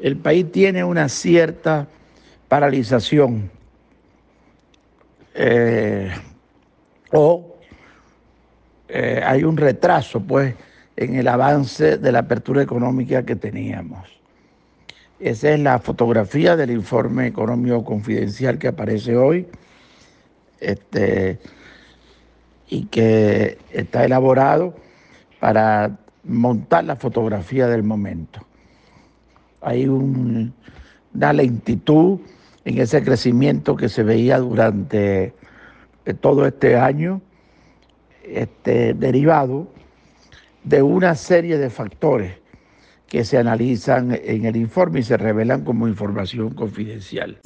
El país tiene una cierta paralización eh, o eh, hay un retraso, pues, en el avance de la apertura económica que teníamos. Esa es la fotografía del informe económico confidencial que aparece hoy este, y que está elaborado para montar la fotografía del momento. Hay una lentitud en ese crecimiento que se veía durante eh, todo este año, este, derivado de una serie de factores que se analizan en el informe y se revelan como información confidencial.